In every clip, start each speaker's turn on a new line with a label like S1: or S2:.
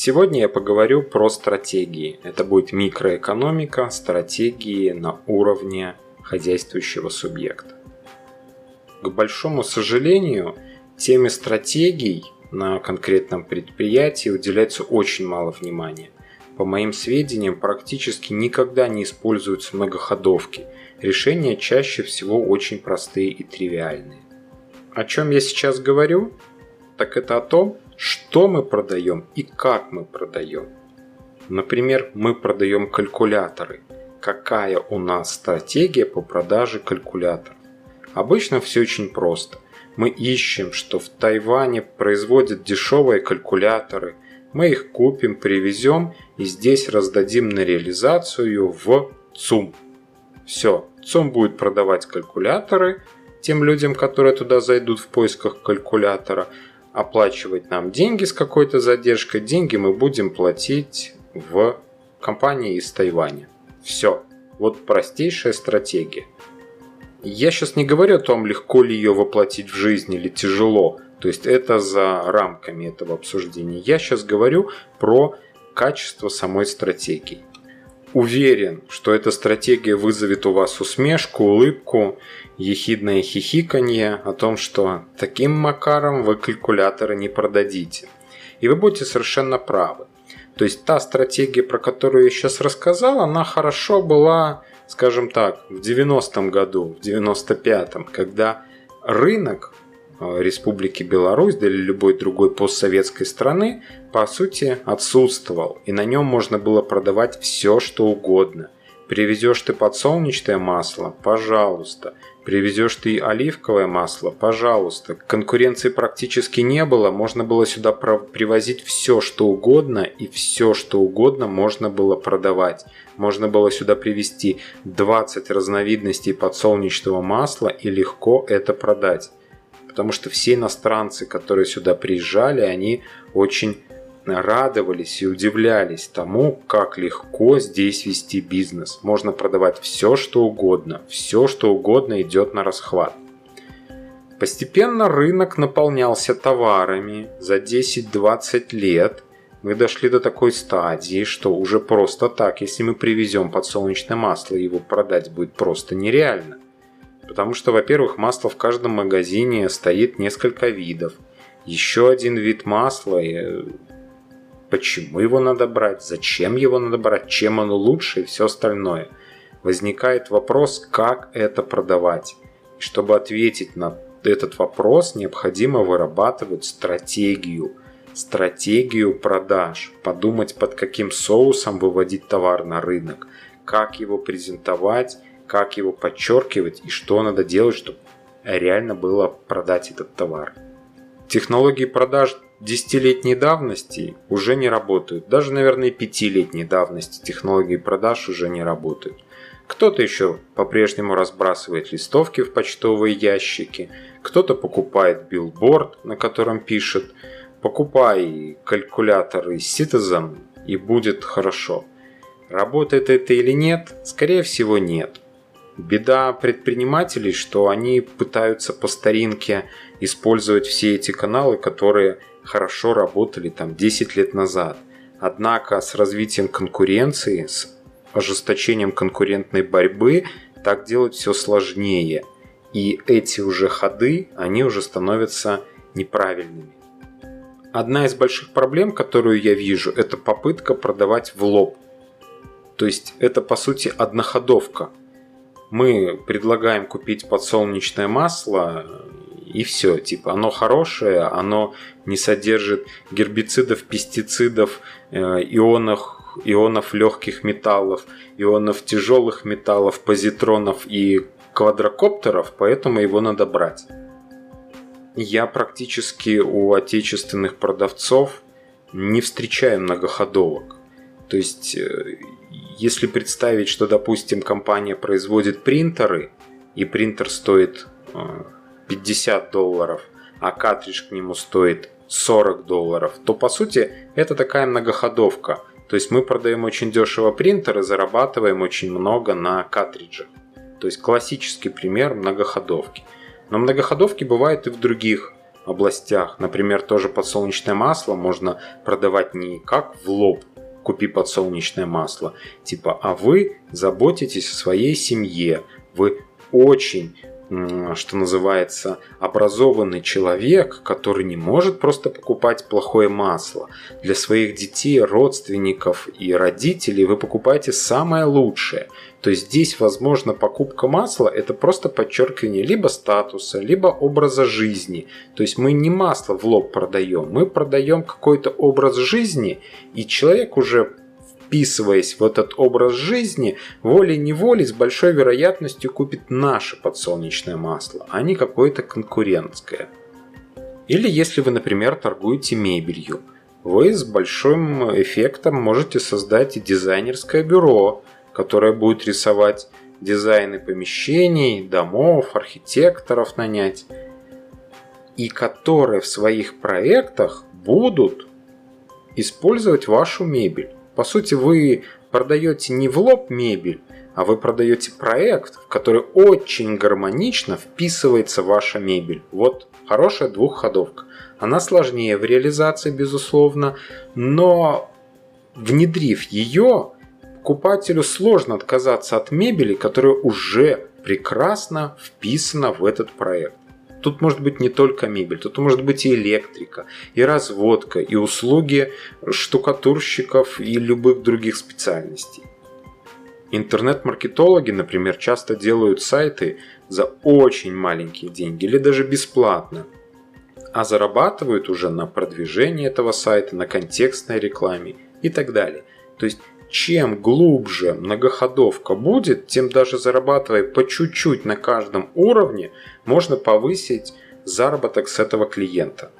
S1: Сегодня я поговорю про стратегии. Это будет микроэкономика, стратегии на уровне хозяйствующего субъекта. К большому сожалению, теме стратегий на конкретном предприятии уделяется очень мало внимания. По моим сведениям, практически никогда не используются многоходовки. Решения чаще всего очень простые и тривиальные. О чем я сейчас говорю? Так это о том, что мы продаем и как мы продаем. Например, мы продаем калькуляторы. Какая у нас стратегия по продаже калькуляторов? Обычно все очень просто. Мы ищем, что в Тайване производят дешевые калькуляторы. Мы их купим, привезем и здесь раздадим на реализацию в ЦУМ. Все, ЦУМ будет продавать калькуляторы тем людям, которые туда зайдут в поисках калькулятора, оплачивать нам деньги с какой-то задержкой. Деньги мы будем платить в компании из Тайваня. Все. Вот простейшая стратегия. Я сейчас не говорю о том, легко ли ее воплотить в жизнь или тяжело. То есть это за рамками этого обсуждения. Я сейчас говорю про качество самой стратегии. Уверен, что эта стратегия вызовет у вас усмешку, улыбку, ехидное хихиканье о том, что таким макаром вы калькуляторы не продадите. И вы будете совершенно правы. То есть та стратегия, про которую я сейчас рассказал, она хорошо была скажем так, в 90-м году, в 95-м, когда рынок Республики Беларусь или любой другой постсоветской страны по сути отсутствовал, и на нем можно было продавать все, что угодно. Привезешь ты подсолнечное масло? Пожалуйста. Привезешь ты оливковое масло? Пожалуйста. Конкуренции практически не было, можно было сюда привозить все, что угодно, и все, что угодно можно было продавать. Можно было сюда привезти 20 разновидностей подсолнечного масла и легко это продать. Потому что все иностранцы, которые сюда приезжали, они очень радовались и удивлялись тому, как легко здесь вести бизнес. Можно продавать все, что угодно. Все, что угодно идет на расхват. Постепенно рынок наполнялся товарами. За 10-20 лет мы дошли до такой стадии, что уже просто так, если мы привезем подсолнечное масло, его продать будет просто нереально. Потому что, во-первых, масла в каждом магазине стоит несколько видов. Еще один вид масла почему его надо брать, зачем его надо брать, чем оно лучше и все остальное. Возникает вопрос, как это продавать. И чтобы ответить на этот вопрос, необходимо вырабатывать стратегию. Стратегию продаж. Подумать, под каким соусом выводить товар на рынок. Как его презентовать, как его подчеркивать и что надо делать, чтобы реально было продать этот товар. Технологии продаж десятилетней давности уже не работают. Даже, наверное, пятилетней давности технологии продаж уже не работают. Кто-то еще по-прежнему разбрасывает листовки в почтовые ящики, кто-то покупает билборд, на котором пишет «Покупай калькулятор из Citizen и будет хорошо». Работает это или нет? Скорее всего нет. Беда предпринимателей, что они пытаются по старинке использовать все эти каналы, которые хорошо работали там 10 лет назад. Однако с развитием конкуренции, с ожесточением конкурентной борьбы так делать все сложнее. И эти уже ходы, они уже становятся неправильными. Одна из больших проблем, которую я вижу, это попытка продавать в лоб. То есть это по сути одноходовка. Мы предлагаем купить подсолнечное масло, и все. Типа, оно хорошее, оно не содержит гербицидов, пестицидов, э, ионов, ионов легких металлов, ионов тяжелых металлов, позитронов и квадрокоптеров, поэтому его надо брать. Я практически у отечественных продавцов не встречаю многоходовок. То есть, э, если представить, что, допустим, компания производит принтеры, и принтер стоит э, 50 долларов, а картридж к нему стоит 40 долларов, то по сути это такая многоходовка. То есть мы продаем очень дешево принтер и зарабатываем очень много на картриджах. То есть классический пример многоходовки. Но многоходовки бывают и в других областях. Например, тоже подсолнечное масло можно продавать не как в лоб, купи подсолнечное масло, типа, а вы заботитесь о своей семье, вы очень что называется, образованный человек, который не может просто покупать плохое масло. Для своих детей, родственников и родителей вы покупаете самое лучшее. То есть здесь, возможно, покупка масла – это просто подчеркивание либо статуса, либо образа жизни. То есть мы не масло в лоб продаем, мы продаем какой-то образ жизни, и человек уже вписываясь в этот образ жизни, волей-неволей с большой вероятностью купит наше подсолнечное масло, а не какое-то конкурентское. Или если вы, например, торгуете мебелью, вы с большим эффектом можете создать дизайнерское бюро, которое будет рисовать дизайны помещений, домов, архитекторов нанять, и которые в своих проектах будут использовать вашу мебель. По сути, вы продаете не в лоб мебель, а вы продаете проект, в который очень гармонично вписывается ваша мебель. Вот хорошая двухходовка. Она сложнее в реализации, безусловно, но внедрив ее, покупателю сложно отказаться от мебели, которая уже прекрасно вписана в этот проект. Тут может быть не только мебель, тут может быть и электрика, и разводка, и услуги штукатурщиков и любых других специальностей. Интернет-маркетологи, например, часто делают сайты за очень маленькие деньги или даже бесплатно, а зарабатывают уже на продвижении этого сайта, на контекстной рекламе и так далее. То есть чем глубже многоходовка будет, тем даже зарабатывая по чуть-чуть на каждом уровне, можно повысить заработок с этого клиента.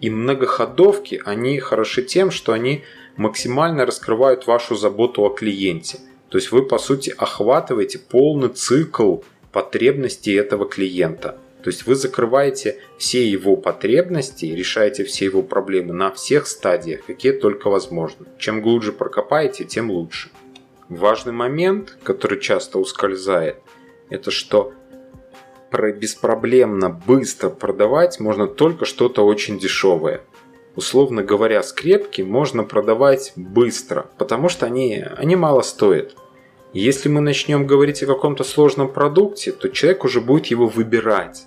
S1: И многоходовки, они хороши тем, что они максимально раскрывают вашу заботу о клиенте. То есть вы, по сути, охватываете полный цикл потребностей этого клиента – то есть вы закрываете все его потребности, решаете все его проблемы на всех стадиях, какие только возможно. Чем глубже прокопаете, тем лучше. Важный момент, который часто ускользает, это что беспроблемно быстро продавать можно только что-то очень дешевое. Условно говоря, скрепки можно продавать быстро, потому что они, они мало стоят. Если мы начнем говорить о каком-то сложном продукте, то человек уже будет его выбирать.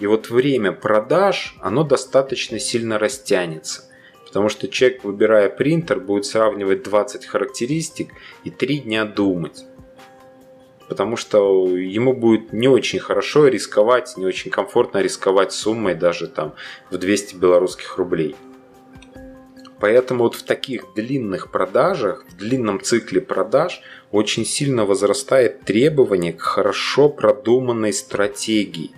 S1: И вот время продаж, оно достаточно сильно растянется. Потому что человек, выбирая принтер, будет сравнивать 20 характеристик и 3 дня думать. Потому что ему будет не очень хорошо рисковать, не очень комфортно рисковать суммой даже там в 200 белорусских рублей. Поэтому вот в таких длинных продажах, в длинном цикле продаж очень сильно возрастает требование к хорошо продуманной стратегии –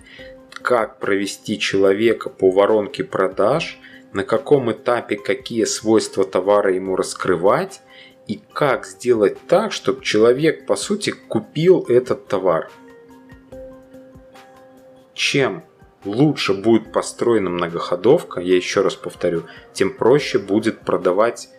S1: как провести человека по воронке продаж, на каком этапе какие свойства товара ему раскрывать и как сделать так, чтобы человек по сути купил этот товар. Чем лучше будет построена многоходовка, я еще раз повторю, тем проще будет продавать.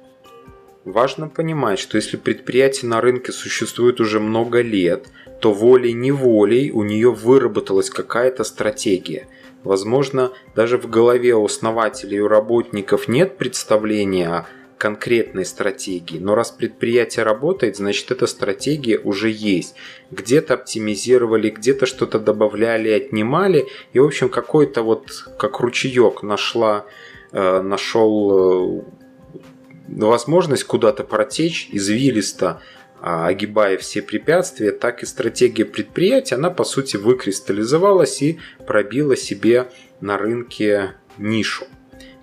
S1: Важно понимать, что если предприятие на рынке существует уже много лет – то волей-неволей у нее выработалась какая-то стратегия. Возможно, даже в голове у основателей и у работников нет представления о конкретной стратегии, но раз предприятие работает, значит эта стратегия уже есть. Где-то оптимизировали, где-то что-то добавляли, отнимали, и в общем какой-то вот как ручеек нашла, э, нашел э, возможность куда-то протечь извилисто, а, огибая все препятствия, так и стратегия предприятия, она по сути выкристаллизовалась и пробила себе на рынке нишу.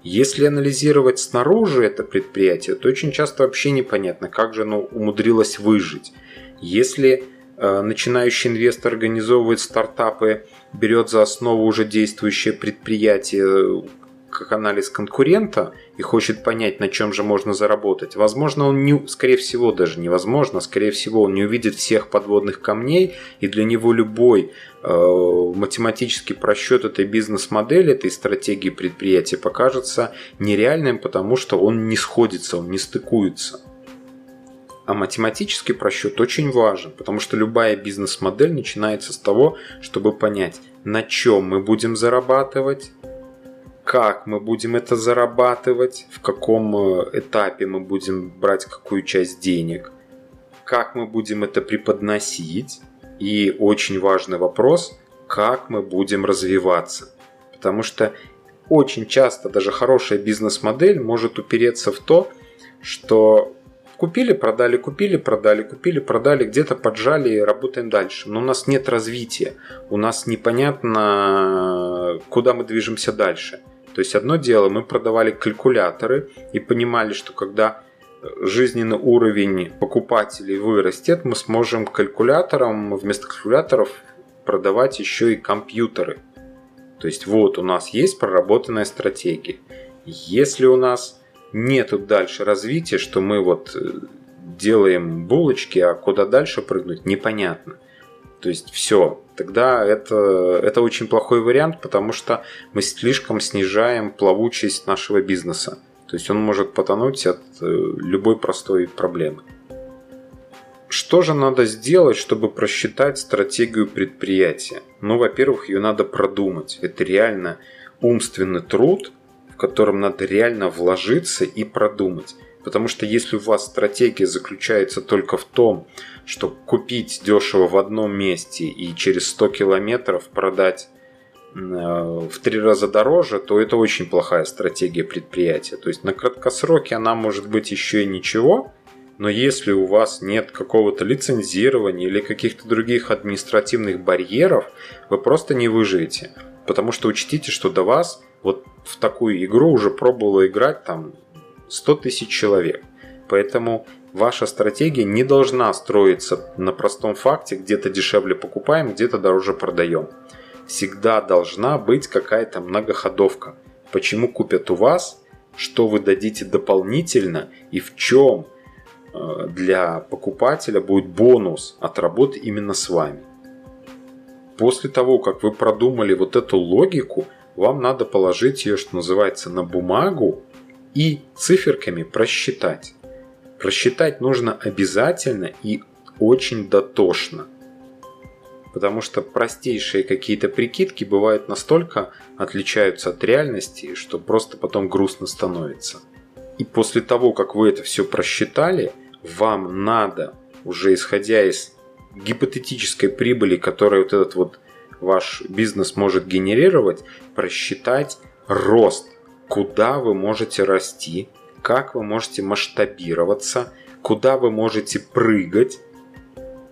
S1: Если анализировать снаружи это предприятие, то очень часто вообще непонятно, как же оно умудрилось выжить. Если э, начинающий инвестор организовывает стартапы, берет за основу уже действующее предприятие, как анализ конкурента и хочет понять, на чем же можно заработать, возможно, он не, скорее всего, даже невозможно, скорее всего, он не увидит всех подводных камней, и для него любой э, математический просчет этой бизнес-модели, этой стратегии предприятия покажется нереальным, потому что он не сходится, он не стыкуется. А математический просчет очень важен, потому что любая бизнес-модель начинается с того, чтобы понять, на чем мы будем зарабатывать, как мы будем это зарабатывать, в каком э, этапе мы будем брать какую часть денег, как мы будем это преподносить. И очень важный вопрос, как мы будем развиваться. Потому что очень часто даже хорошая бизнес-модель может упереться в то, что купили, продали, купили, продали, купили, продали, где-то поджали и работаем дальше. Но у нас нет развития, у нас непонятно, куда мы движемся дальше. То есть одно дело, мы продавали калькуляторы и понимали, что когда жизненный уровень покупателей вырастет, мы сможем калькуляторам вместо калькуляторов продавать еще и компьютеры. То есть вот у нас есть проработанная стратегия. Если у нас нету дальше развития, что мы вот э, делаем булочки, а куда дальше прыгнуть, непонятно. То есть все, тогда это, это очень плохой вариант, потому что мы слишком снижаем плавучесть нашего бизнеса. То есть он может потонуть от э, любой простой проблемы. Что же надо сделать, чтобы просчитать стратегию предприятия? Ну, во-первых, ее надо продумать. Это реально умственный труд, в котором надо реально вложиться и продумать. Потому что если у вас стратегия заключается только в том, что купить дешево в одном месте и через 100 километров продать э, в три раза дороже, то это очень плохая стратегия предприятия. То есть на краткосроке она может быть еще и ничего, но если у вас нет какого-то лицензирования или каких-то других административных барьеров, вы просто не выживете. Потому что учтите, что до вас вот в такую игру уже пробовало играть там 100 тысяч человек. Поэтому ваша стратегия не должна строиться на простом факте, где-то дешевле покупаем, где-то дороже продаем. Всегда должна быть какая-то многоходовка. Почему купят у вас, что вы дадите дополнительно и в чем – Э, для покупателя будет бонус от работы именно с вами. После того, как вы продумали вот эту логику, вам надо положить ее, что называется, на бумагу и циферками просчитать. Просчитать нужно обязательно и очень дотошно. Потому что простейшие какие-то прикидки бывают настолько отличаются от реальности, что просто потом грустно становится. И после того, как вы это все просчитали, вам надо, уже исходя из гипотетической прибыли, которую вот этот вот ваш бизнес может генерировать, просчитать рост, куда вы можете расти, как вы можете масштабироваться, куда вы можете прыгать,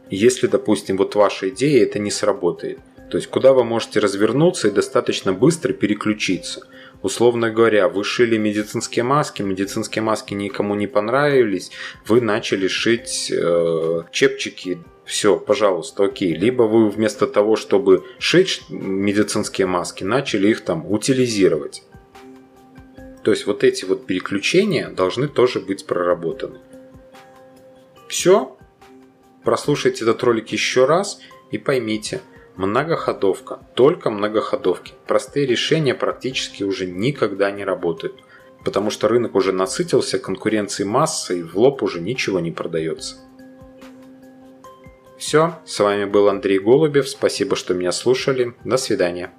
S1: если, допустим, вот ваша идея это не сработает. То есть, куда вы можете развернуться и достаточно быстро переключиться – Условно говоря, вы шили медицинские маски, медицинские маски никому не понравились, вы начали шить э, чепчики, все, пожалуйста, окей. Либо вы вместо того, чтобы шить медицинские маски, начали их там утилизировать. То есть вот эти вот переключения должны тоже быть проработаны. Все. Прослушайте этот ролик еще раз и поймите – Многоходовка. Только многоходовки. Простые решения практически уже никогда не работают. Потому что рынок уже насытился конкуренцией массы и в лоб уже ничего не продается. Все, с вами был Андрей Голубев. Спасибо, что меня слушали. До свидания.